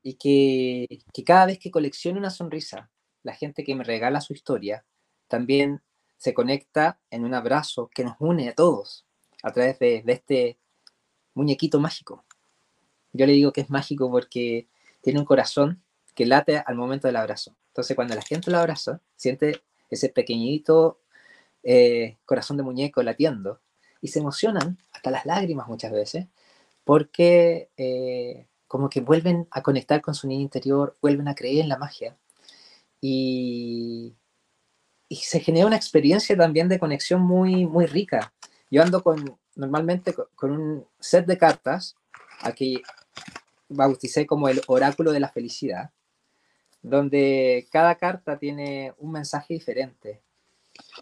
y que, que cada vez que colecciono una sonrisa, la gente que me regala su historia también se conecta en un abrazo que nos une a todos a través de, este muñequito mágico. Yo le digo que es mágico porque tiene un corazón que late al momento del abrazo. Entonces, cuando la gente lo abraza, siente ese pequeñito eh, corazón de muñeco latiendo y se emocionan hasta las lágrimas muchas veces porque eh, como que vuelven a conectar con su niño interior, vuelven a creer en la magia y, y se genera una experiencia también de conexión muy, muy rica. Yo ando con, normalmente con, un set de cartas, aquí bauticé como el oráculo de la felicidad, donde cada carta tiene un mensaje diferente.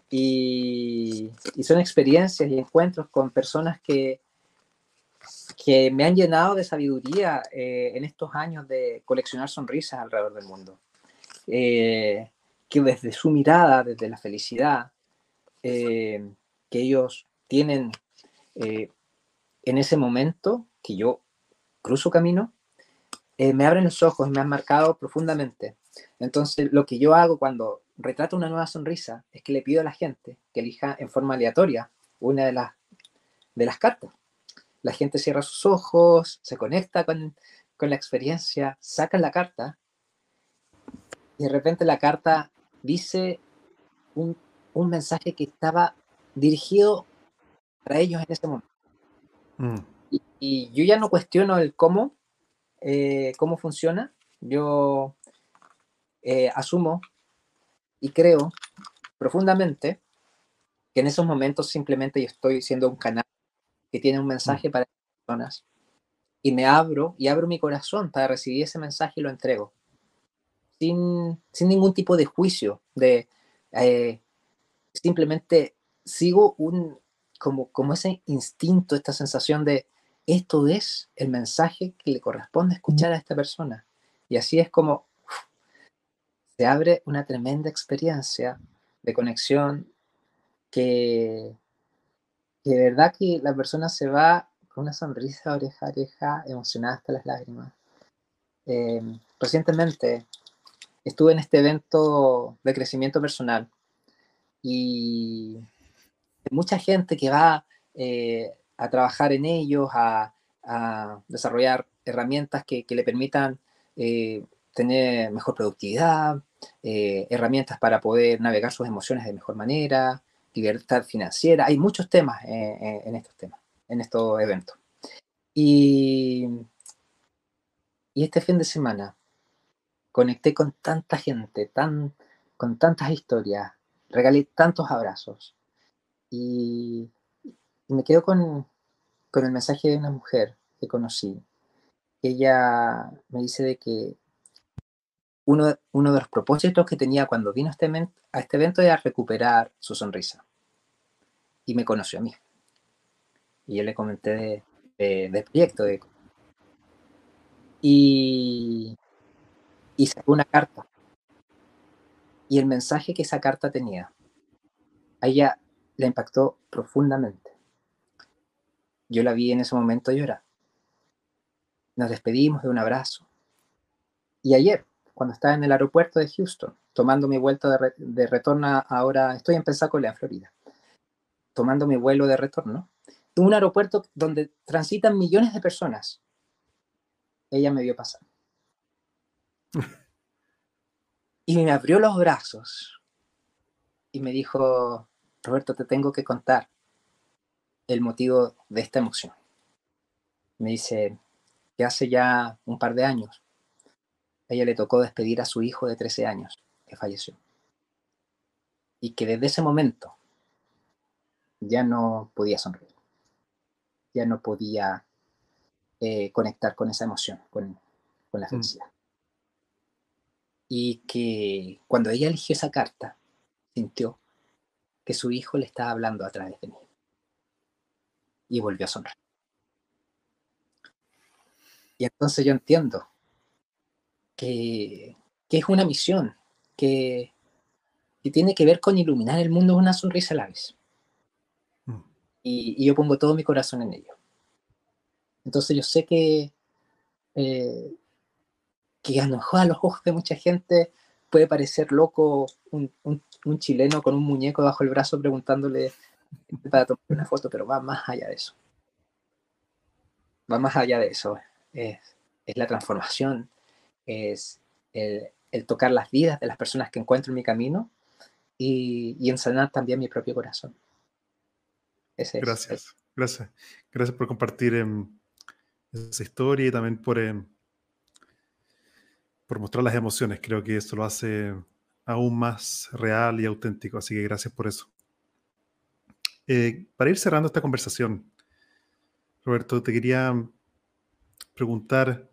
Y, son experiencias y encuentros con personas que, que me han llenado de sabiduría eh, en estos años de coleccionar sonrisas alrededor del mundo. Eh, que desde su mirada, desde la felicidad eh, que ellos tienen en ese momento que yo cruzo camino, me abren los ojos me han marcado profundamente. Entonces, lo que yo hago cuando retrato una nueva sonrisa es que le pido a la gente que elija en forma aleatoria una de las, de las cartas. La gente cierra sus ojos, se conecta con, con la experiencia, saca la carta y de repente la carta dice un, mensaje que estaba dirigido para ellos en ese momento. Mm. Y, yo ya no cuestiono el cómo, eh, cómo funciona. Yo eh, asumo y creo profundamente que en esos momentos simplemente yo estoy siendo un canal que tiene un mensaje mm. para las personas. Y me abro y abro mi corazón para recibir ese mensaje y lo entrego sin, ningún tipo de juicio, de eh, simplemente sigo un, como, como ese instinto, esta sensación de esto es el mensaje que le corresponde escuchar a esta persona. Y así es como abre una tremenda experiencia de conexión que, de verdad que la persona se va con una sonrisa oreja a oreja, emocionada hasta las lágrimas. Eh, recientemente estuve en este evento de crecimiento personal y mucha gente que va eh, a trabajar en ellos, a, desarrollar herramientas que, le permitan eh, tener mejor productividad, eh, herramientas para poder navegar sus emociones de mejor manera, libertad financiera. Hay muchos temas en estos temas, en estos eventos. Y, y este fin de semana conecté con tanta gente, tan, con tantas historias, regalé tantos abrazos y, me quedo con, con el mensaje de una mujer que conocí. Ella me dice de que uno, de los propósitos que tenía cuando vino este, a este evento era recuperar su sonrisa. Y me conoció a mí. Y yo le comenté de, proyecto. Y sacó una carta. Y el mensaje que esa carta tenía, a ella le impactó profundamente. Yo la vi en ese momento llorar. Nos despedimos de un abrazo. Y ayer, cuando estaba en el aeropuerto de Houston, tomando mi vuelta de, retorno, ahora estoy en Pensacola, en Florida, tomando mi vuelo de retorno, un aeropuerto donde transitan millones de personas, ella me vio pasar. Y me abrió los brazos y me dijo, Roberto, te tengo que contar el motivo de esta emoción. Me dice que hace ya un par de años, a ella le tocó despedir a su hijo de 13 años, que falleció. Y que desde ese momento ya no podía sonreír, ya no podía eh, conectar con esa emoción, con, la mm. felicidad. Y que cuando ella eligió esa carta, sintió que su hijo le estaba hablando a través de mí. Y volvió a sonreír. Y entonces yo entiendo que, es una misión, que, tiene que ver con iluminar el mundo una sonrisa a la vez. Mm. Y, yo pongo todo mi corazón en ello. Entonces yo sé que, eh, que a a los ojos de mucha gente puede parecer loco un, chileno con un muñeco bajo el brazo preguntándole para tomar una foto, pero va más allá de eso. Va más allá de eso. Es, la transformación, es el, tocar las vidas de las personas que encuentro en mi camino y, y ensanar también mi propio corazón. gracias, gracias. Gracias por compartir em, esa historia y también por, em, por mostrar las emociones. Creo que eso lo hace aún más real y auténtico, así que gracias por eso. Eh, para ir cerrando esta conversación, Roberto, te quería preguntar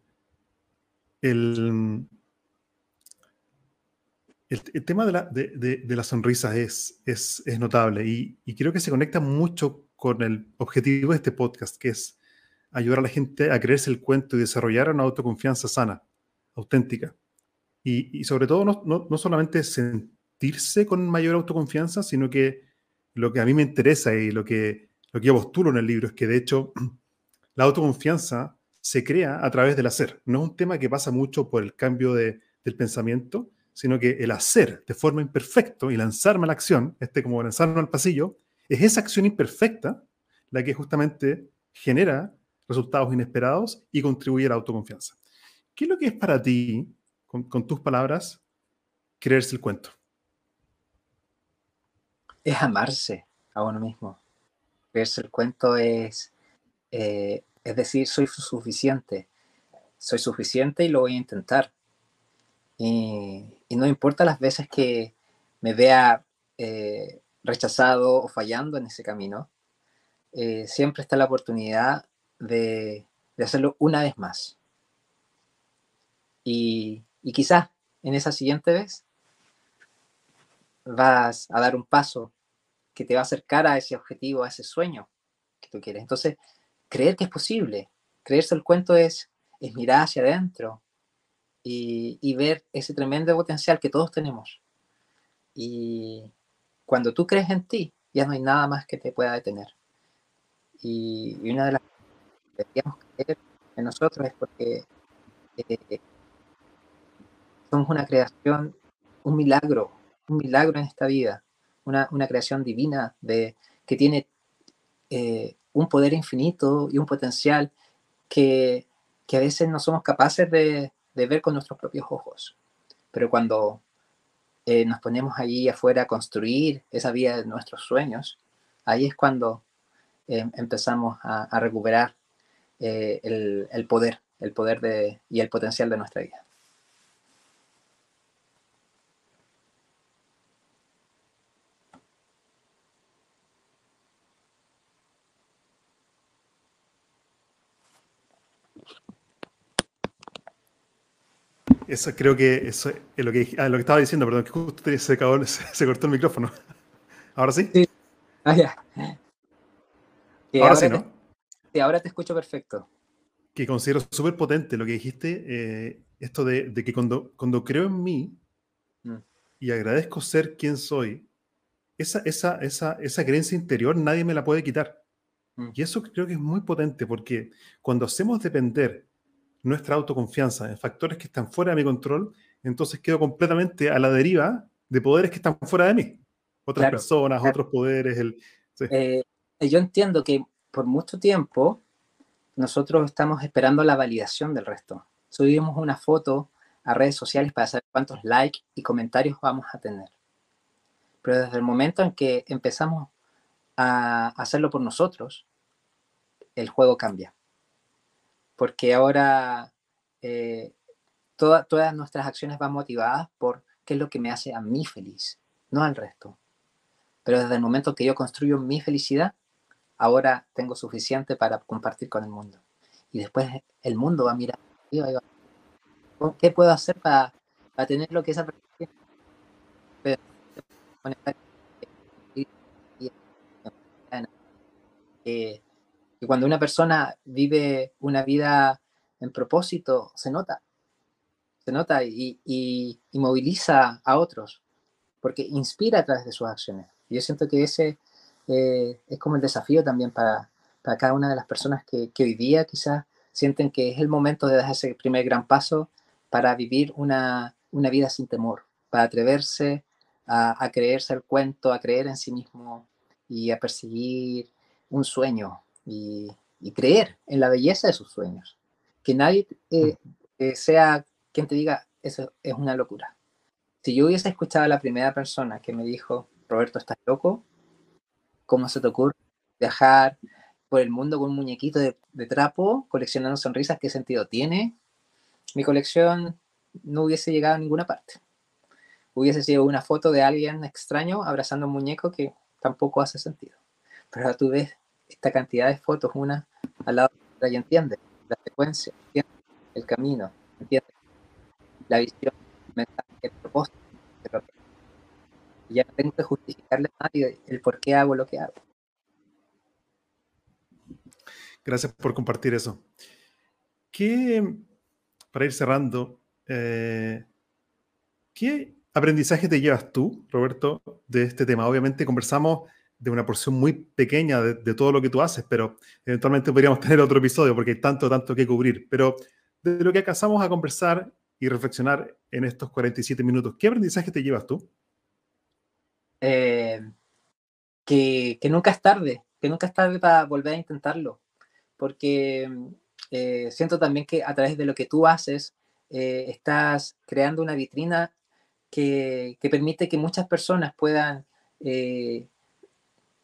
el, el, tema de la, de, sonrisa es, es, notable y, y, creo que se conecta mucho con el objetivo de este podcast, que es ayudar a la gente a creerse el cuento y desarrollar una autoconfianza sana, auténtica. Y, sobre todo no, no, solamente sentirse con mayor autoconfianza, sino que lo que a mí me interesa y lo que, lo que yo postulo en el libro es que de hecho la autoconfianza se crea a través del hacer. No es un tema que pasa mucho por el cambio de, del pensamiento, sino que el hacer de forma imperfecta y lanzarme a la acción, este como lanzarme al pasillo, es esa acción imperfecta la que justamente genera resultados inesperados y contribuye a la autoconfianza. ¿Qué es lo que es para ti, con, tus palabras, creerse el cuento? Es amarse a uno mismo. Creerse el cuento es, eh, es decir, soy suficiente. Soy suficiente y lo voy a intentar. Y, no importa las veces que me vea eh, rechazado o fallando en ese camino, eh, siempre está la oportunidad de, hacerlo una vez más. Y, quizás en esa siguiente vez vas a dar un paso que te va a acercar a ese objetivo, a ese sueño que tú quieres. Entonces, creer que es posible, creerse el cuento es, es mirar hacia adentro y, y, ver ese tremendo potencial que todos tenemos. Y cuando tú crees en ti, ya no hay nada más que te pueda detener. Y, una de las deberíamos creer en nosotros es porque eh, somos una creación, un milagro, un milagro en esta vida, una, creación divina de, que tiene eh, un poder infinito y un potencial que, a veces no somos capaces de, ver con nuestros propios ojos. Pero cuando eh, nos ponemos allí afuera a construir esa vida de nuestros sueños, ahí es cuando empezamos a recuperar eh, el, poder, el poder de, y el potencial de nuestra vida. Eso creo que eso es lo que, ah, lo que estaba diciendo, perdón, que justo se, se, cortó el micrófono. ¿Ahora sí? Sí. Ah, ya. ahora, sí, ¿no? sí, ahora te escucho perfecto. Que considero súper potente lo que dijiste, eh, esto de, de, que cuando, cuando creo en mí mm. y agradezco ser quien soy, esa, esa, esa, esa creencia interior nadie me la puede quitar. Mm. Y eso creo que es muy potente porque cuando hacemos depender nuestra autoconfianza en factores que están fuera de mi control, entonces quedo completamente a la deriva de poderes que están fuera de mí. Otras personas, otros poderes. El, eh, yo entiendo que por mucho tiempo nosotros estamos esperando la validación del resto. Subimos una foto a redes sociales para saber cuántos likes y comentarios vamos a tener. Pero desde el momento en que empezamos a hacerlo por nosotros, el juego cambia porque ahora eh, todas nuestras acciones van motivadas por qué es lo que me hace a mí feliz, no al resto. Pero desde el momento que yo construyo mi felicidad, ahora tengo suficiente para compartir con el mundo. Y después el mundo va a mirar, ¿qué puedo hacer para, tener lo que esa persona eh, y cuando una persona vive una vida en propósito, se nota, se nota y, moviliza a otros, porque inspira a través de sus acciones. Y yo siento que ese eh, es como el desafío también para, cada una de las personas que, hoy día quizás sienten que es el momento de dar ese primer gran paso para vivir una, vida sin temor, para atreverse a, a, creerse el cuento, a creer en sí mismo y a perseguir un sueño, y, creer en la belleza de sus sueños. Que nadie eh, sea quien te diga, eso es una locura. Si yo hubiese escuchado a la primera persona que me dijo, Roberto, estás loco, ¿cómo se te ocurre viajar por el mundo con un muñequito de, trapo, coleccionando sonrisas? ¿Qué sentido tiene? Mi colección no hubiese llegado a ninguna parte. Hubiese sido una foto de alguien extraño abrazando un muñeco que tampoco hace sentido. Pero tú ves esta cantidad de fotos una al lado de otra y entiende la secuencia, el camino, entiende la visión, el mensaje, el propósito. Y ya no tengo que justificarle a nadie el por qué hago lo que hago. Gracias por compartir eso. ¿Qué, para ir cerrando, eh, qué aprendizaje te llevas tú, Roberto, de este tema? Obviamente conversamos de una porción muy pequeña de, todo lo que tú haces, pero eventualmente podríamos tener otro episodio porque hay tanto, tanto que cubrir. Pero de lo que alcanzamos a conversar y reflexionar en estos 47 minutos, ¿qué aprendizaje te llevas tú? Eh, que, nunca es tarde, que nunca es tarde para volver a intentarlo, porque eh, siento también que a través de lo que tú haces, eh, estás creando una vitrina que, permite que muchas personas puedan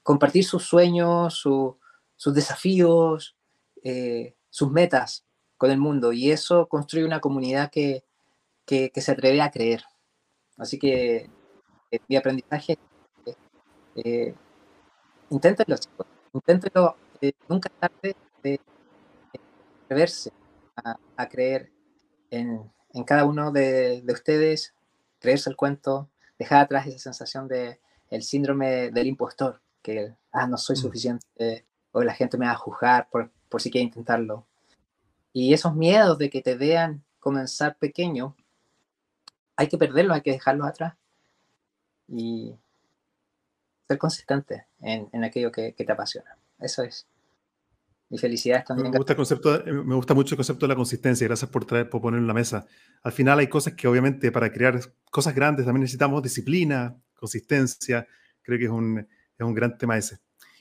compartir sus sueños, sus desafíos, eh, sus metas con el mundo. Y eso construye una comunidad que, se atreve a creer. Así que eh, mi aprendizaje, eh, inténtenlo, chicos. Inténtenlo. Eh, nunca es tarde de atreverse a, creer en, cada uno de, de, ustedes, creerse el cuento, dejar atrás esa sensación de el síndrome del impostor que, ah, no soy mm. suficiente, o la gente me va a juzgar por, por si quiere intentarlo. Y esos miedos de que te vean comenzar pequeño, hay que perderlos, hay que dejarlos atrás. Y ser consistente en, en aquello que, que, te apasiona. Eso es. Y felicidades también. Me gusta, el concepto, me gusta mucho el concepto de la consistencia. Gracias por, traer, por ponerlo en la mesa. Al final hay cosas que obviamente para crear cosas grandes también necesitamos disciplina, consistencia. Creo que es un, es un gran tema ese.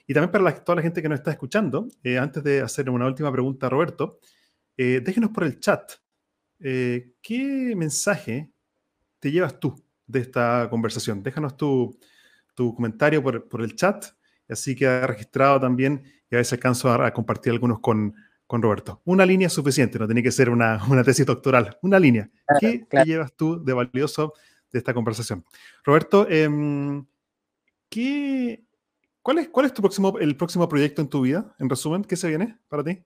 Y también para toda la gente que nos está escuchando, eh, antes de hacer una última pregunta a Roberto, eh, déjenos por el chat eh, qué mensaje te llevas tú de esta conversación. Déjanos tu, comentario por, el chat, así que ha registrado también y a veces alcanzo a, compartir algunos con, Roberto. Una línea es suficiente, no tiene que ser una, tesis doctoral, una línea. ¿Qué te llevas tú de valioso de esta conversación? Roberto, em, ¿qué, ¿Cuál es, cuál es tu próximo, el próximo proyecto en tu vida? En resumen, ¿qué se viene para ti?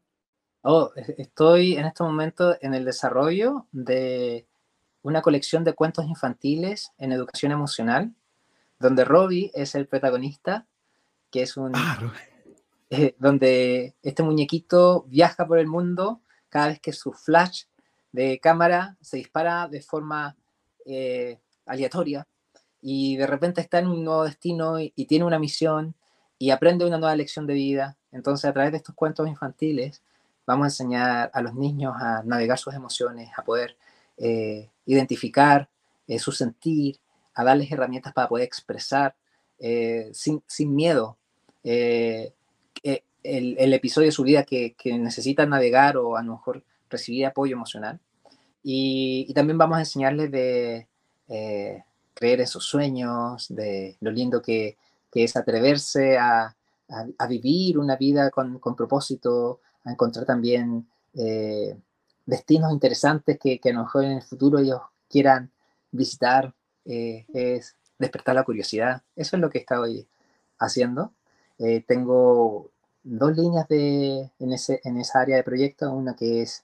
Oh, estoy en este momento en el desarrollo de una colección de cuentos infantiles en educación emocional, donde Robbie es el protagonista, que es un... Ah, eh, donde este muñequito viaja por el mundo cada vez que su flash de cámara se dispara de forma eh, aleatoria y de repente está en un nuevo destino y, tiene una misión y aprende una nueva lección de vida. Entonces, a través de estos cuentos infantiles, vamos a enseñar a los niños a navegar sus emociones, a poder eh, identificar eh, su sentir, a darles herramientas para poder expresar sin, sin, miedo el, el, episodio de su vida que, que necesitan navegar o a lo mejor recibir apoyo emocional. Y, también vamos a enseñarles de eh, creer en sus sueños, de lo lindo que, que es atreverse a, a, vivir una vida con, con, propósito, a encontrar también eh, destinos interesantes que, que, a lo mejor en el futuro ellos quieran visitar, eh, es despertar la curiosidad. Eso es lo que estoy haciendo. tengo dos líneas de, en, ese, en esa área de proyecto, una que es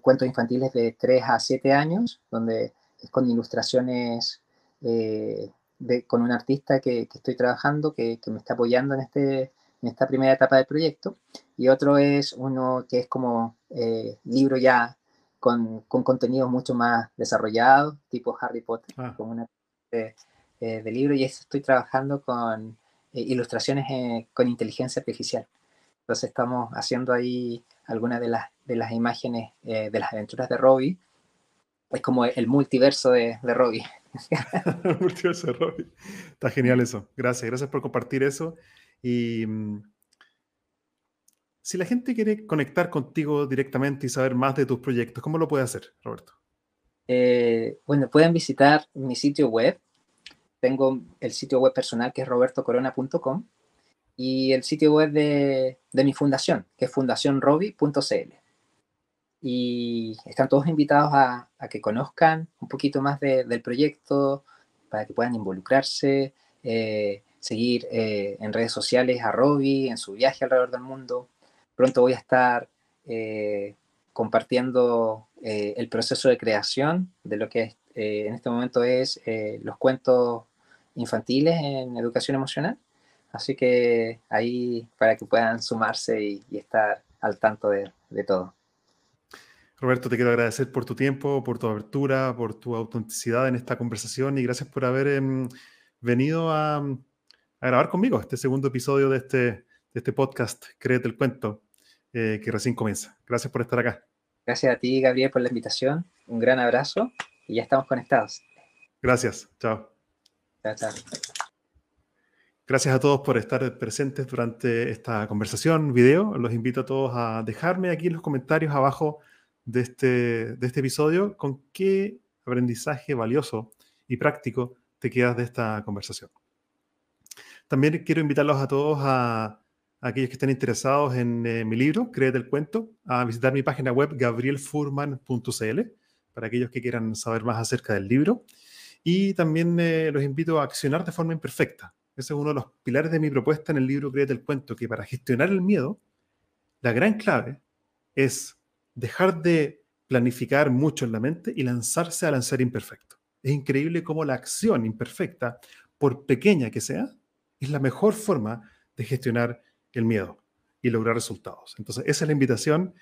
cuentos infantiles de 3 a 7 años, donde es con ilustraciones eh, de, con un artista que, que estoy trabajando, que, que, me está apoyando en, este, en esta primera etapa del proyecto. Y otro es uno que es como eh, libro ya con, con contenido mucho más desarrollado, tipo Harry Potter, ah. como una de, eh, de, libro. Y estoy trabajando con ilustraciones con inteligencia artificial. Entonces estamos haciendo ahí algunas de las, de las imágenes eh, de las aventuras de Robbie. Es como el multiverso de, de Robbie. Está genial eso. Gracias, gracias por compartir eso. Y mm, si la gente quiere conectar contigo directamente y saber más de tus proyectos, ¿cómo lo puede hacer, Roberto? Eh, bueno, pueden visitar mi sitio web. Tengo el sitio web personal que es robertocorona.com y el sitio web de, de mi fundación, que es fundacionrobi.cl. Y están todos invitados a, que conozcan un poquito más de, del proyecto, para que puedan involucrarse, eh, seguir eh, en redes sociales a Robi en su viaje alrededor del mundo. Pronto voy a estar eh, compartiendo el proceso de creación de lo que en este momento es los cuentos infantiles en educación emocional Así que ahí para que puedan sumarse y, estar al tanto de, todo. Roberto, te quiero agradecer por tu tiempo, por tu abertura, por tu autenticidad en esta conversación y gracias por haber em, venido a, grabar conmigo este segundo episodio de este, de este podcast, Créete el Cuento, eh, que recién comienza. Gracias por estar acá. Gracias a ti, Gabriel, por la invitación. Un gran abrazo y ya estamos conectados. Gracias. Chao. Chao, chao. Gracias a todos por estar presentes durante esta conversación, video. Los invito a todos a dejarme aquí en los comentarios abajo de este, de este episodio con qué aprendizaje valioso y práctico te quedas de esta conversación. También quiero invitarlos a todos a, aquellos que estén interesados en eh, mi libro, Créete el Cuento, a visitar mi página web gabrielfurman.cl para aquellos que quieran saber más acerca del libro. Y también eh, los invito a accionar de forma imperfecta. Ese es uno de los pilares de mi propuesta en el libro Créete el Cuento, que para gestionar el miedo, la gran clave es dejar de planificar mucho en la mente y lanzarse a lanzar imperfecto. Es increíble cómo la acción imperfecta, por pequeña que sea, es la mejor forma de gestionar el miedo y lograr resultados. Entonces, esa es la invitación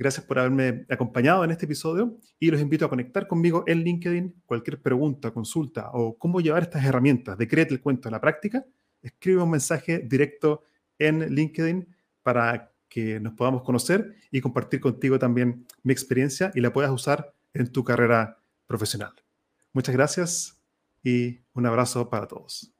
Gracias por haberme acompañado en este episodio y los invito a conectar conmigo en LinkedIn. Cualquier pregunta, consulta o cómo llevar estas herramientas de Créete el Cuento a la práctica, escribe un mensaje directo en LinkedIn para que nos podamos conocer y compartir contigo también mi experiencia y la puedas usar en tu carrera profesional. Muchas gracias y un abrazo para todos.